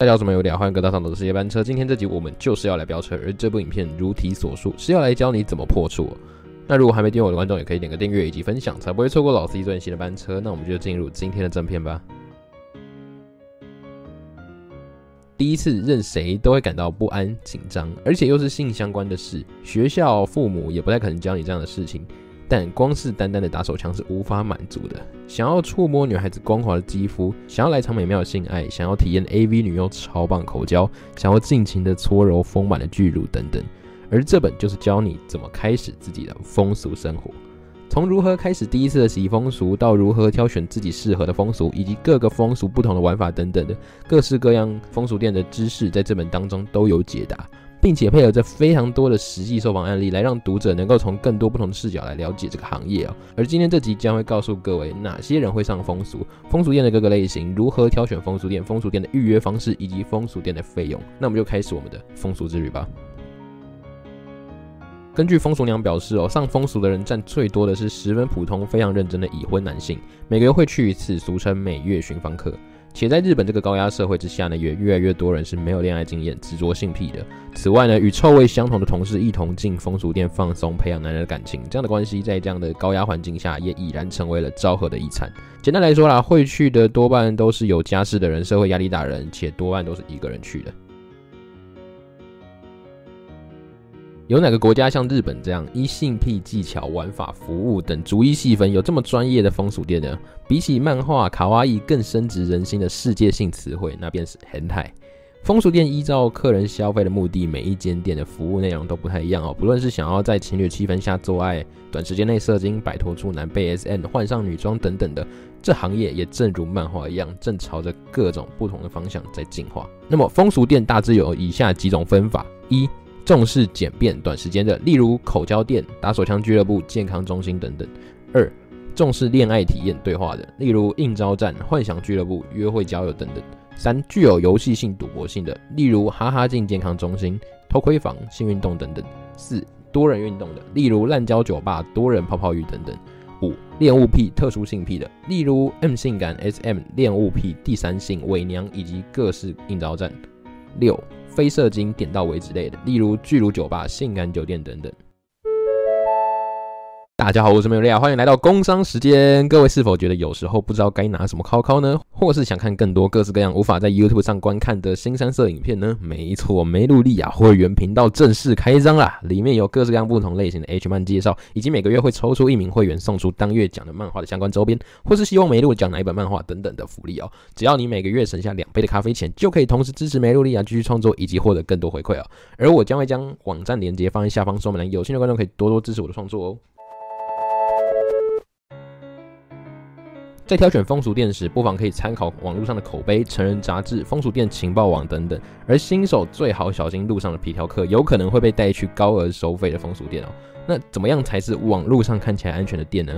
大家好，我是有聊，欢迎各位到上的世界班车。今天这集我们就是要来飙车，而这部影片如题所述是要来教你怎么破处。那如果还没订阅我的观众，也可以点个订阅以及分享，才不会错过老 C 最新的班车。那我们就进入今天的正片吧。第一次认谁都会感到不安、紧张，而且又是性相关的事，学校、父母也不太可能教你这样的事情。但光是单单的打手枪是无法满足的。想要触摸女孩子光滑的肌肤，想要来场美妙的性爱，想要体验 AV 女优超棒口交，想要尽情的搓揉丰满的巨乳等等。而这本就是教你怎么开始自己的风俗生活，从如何开始第一次的洗风俗，到如何挑选自己适合的风俗，以及各个风俗不同的玩法等等的各式各样风俗店的知识，在这本当中都有解答。并且配合着非常多的实际受访案例，来让读者能够从更多不同的视角来了解这个行业哦。而今天这集将会告诉各位哪些人会上风俗，风俗店的各个类型，如何挑选风俗店，风俗店的预约方式，以及风俗店的费用。那我们就开始我们的风俗之旅吧。根据风俗娘表示哦，上风俗的人占最多的是十分普通、非常认真的已婚男性，每个月会去一次，俗称每月寻访客。且在日本这个高压社会之下呢，也越来越多人是没有恋爱经验、执着性癖的。此外呢，与臭味相同的同事一同进风俗店放松、培养男人的感情，这样的关系在这样的高压环境下，也已然成为了昭和的遗产。简单来说啦，会去的多半都是有家室的人、社会压力大人，且多半都是一个人去的。有哪个国家像日本这样依性癖技巧、玩法、服务等逐一细分，有这么专业的风俗店呢？比起漫画卡哇伊更深植人心的世界性词汇，那便是 hentai。风俗店依照客人消费的目的，每一间店的服务内容都不太一样哦。不论是想要在情侣气氛下做爱、短时间内射精、摆脱处男、被 S N、换上女装等等的，这行业也正如漫画一样，正朝着各种不同的方向在进化。那么风俗店大致有以下几种分法：一重视简便、短时间的，例如口交店、打手枪俱乐部、健康中心等等；二、重视恋爱体验、对话的，例如应招站、幻想俱乐部、约会交友等等；三、具有游戏性、赌博性的，例如哈哈镜健康中心、偷窥房、性运动等等；四、多人运动的，例如滥交酒吧、多人泡泡浴等等；五、恋物癖、特殊性癖的，例如 M 性感、SM 恋物癖、第三性、伪娘以及各式应招站；六。非射精点到为止类的，例如巨乳酒吧、性感酒店等等。大家好，我是梅有利亚，欢迎来到工商时间。各位是否觉得有时候不知道该拿什么考考呢？或是想看更多各式各样无法在 YouTube 上观看的新三色影片呢？没错，梅露利亚会员频道正式开张啦！里面有各式各样不同类型的 H 漫介绍，以及每个月会抽出一名会员送出当月讲的漫画的相关周边，或是希望梅露讲哪一本漫画等等的福利哦。只要你每个月省下两杯的咖啡钱，就可以同时支持梅露利亚继续创作，以及获得更多回馈哦。而我将会将网站链接放在下方说明栏，有兴趣的观众可以多多支持我的创作哦。在挑选风俗店时，不妨可以参考网络上的口碑、成人杂志、风俗店情报网等等。而新手最好小心路上的皮条客，有可能会被带去高额收费的风俗店哦。那怎么样才是网络上看起来安全的店呢？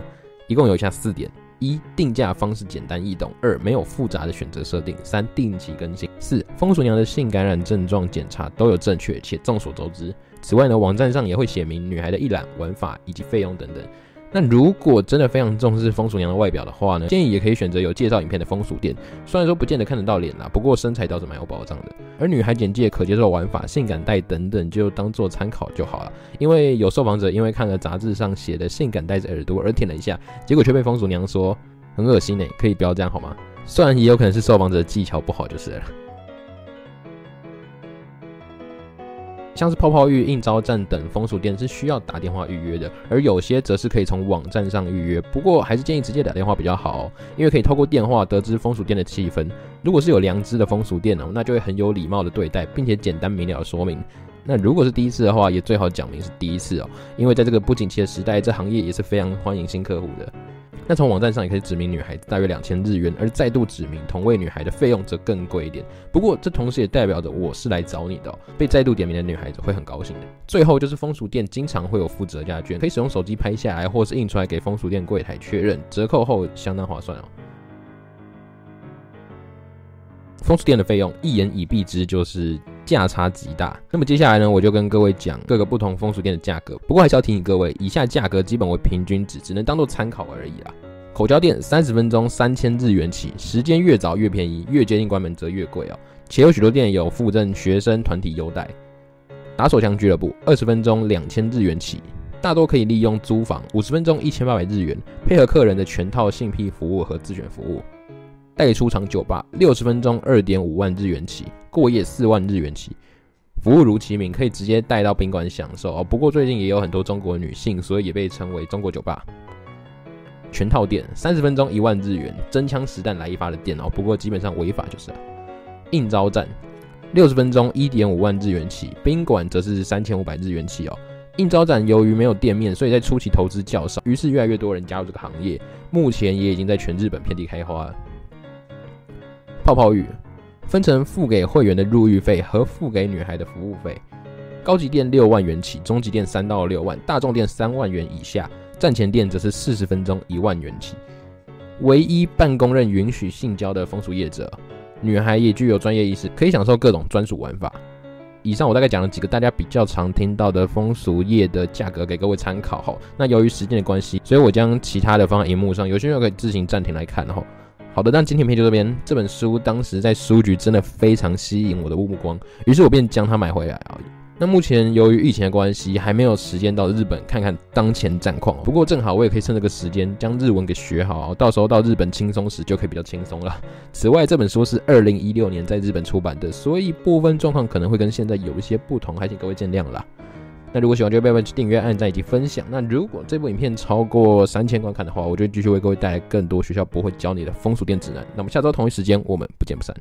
一共有以下四点：一、定价方式简单易懂；二、没有复杂的选择设定；三、定期更新；四、风俗娘的性感染症状检查都有正确且众所周知。此外呢，网站上也会写明女孩的一览、玩法以及费用等等。那如果真的非常重视风俗娘的外表的话呢，建议也可以选择有介绍影片的风俗店。虽然说不见得看得到脸啦，不过身材倒是蛮有保障的。而女孩简介、可接受玩法、性感带等等，就当做参考就好了。因为有受访者因为看了杂志上写的性感带着耳朵而舔了一下，结果却被风俗娘说很恶心呢，可以不要这样好吗？虽然也有可能是受访者技巧不好就是了。像是泡泡浴、应招站等风俗店是需要打电话预约的，而有些则是可以从网站上预约。不过还是建议直接打电话比较好，因为可以透过电话得知风俗店的气氛。如果是有良知的风俗店哦，那就会很有礼貌的对待，并且简单明了说明。那如果是第一次的话，也最好讲明是第一次哦，因为在这个不景气的时代，这行业也是非常欢迎新客户的。那从网站上也可以指明女孩子大约两千日元，而再度指明同位女孩的费用则更贵一点。不过这同时也代表着我是来找你的，被再度点名的女孩子会很高兴的。最后就是风俗店经常会有附折价券，可以使用手机拍下来，或是印出来给风俗店柜台确认，折扣后相当划算哦。风俗店的费用一言以蔽之，就是价差极大。那么接下来呢，我就跟各位讲各个不同风俗店的价格。不过还是要提醒各位，以下价格基本为平均值，只能当做参考而已啦。口交店三十分钟三千日元起，时间越早越便宜，越接近关门则越贵哦。且有许多店有附赠学生团体优待。打手枪俱乐部二十分钟两千日元起，大多可以利用租房五十分钟一千八百日元，配合客人的全套性癖服务和自选服务。带出场酒吧六十分钟二点五万日元起，过夜四万日元起。服务如其名，可以直接带到宾馆享受哦。不过最近也有很多中国女性，所以也被称为中国酒吧。全套店三十分钟一万日元，真枪实弹来一发的店哦。不过基本上违法就是了。应招站六十分钟一点五万日元起，宾馆则是三千五百日元起哦。应招站由于没有店面，所以在初期投资较少，于是越来越多人加入这个行业。目前也已经在全日本遍地开花。泡泡浴。分成付给会员的入浴费和付给女孩的服务费，高级店六万元起，中级店三到六万，大众店三万元以下，站前店则是四十分钟一万元起。唯一办公认允许性交的风俗业者，女孩也具有专业意识，可以享受各种专属玩法。以上我大概讲了几个大家比较常听到的风俗业的价格给各位参考哈。那由于时间的关系，所以我将其他的放在荧幕上，有需要可以自行暂停来看哈。好的，那今天片就这边。这本书当时在书局真的非常吸引我的目光，于是我便将它买回来而已。那目前由于疫情的关系，还没有时间到日本看看当前战况。不过正好我也可以趁这个时间将日文给学好，到时候到日本轻松时就可以比较轻松了。此外，这本书是二零一六年在日本出版的，所以部分状况可能会跟现在有一些不同，还请各位见谅啦。那如果喜欢，就不要忘记订阅、按赞以及分享。那如果这部影片超过三千观看的话，我就继续为各位带来更多学校不会教你的风俗店指南。那么下周同一时间，我们不见不散。